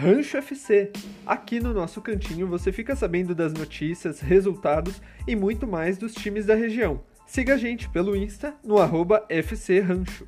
Rancho FC. Aqui no nosso cantinho você fica sabendo das notícias, resultados e muito mais dos times da região. Siga a gente pelo Insta no arroba FC Rancho.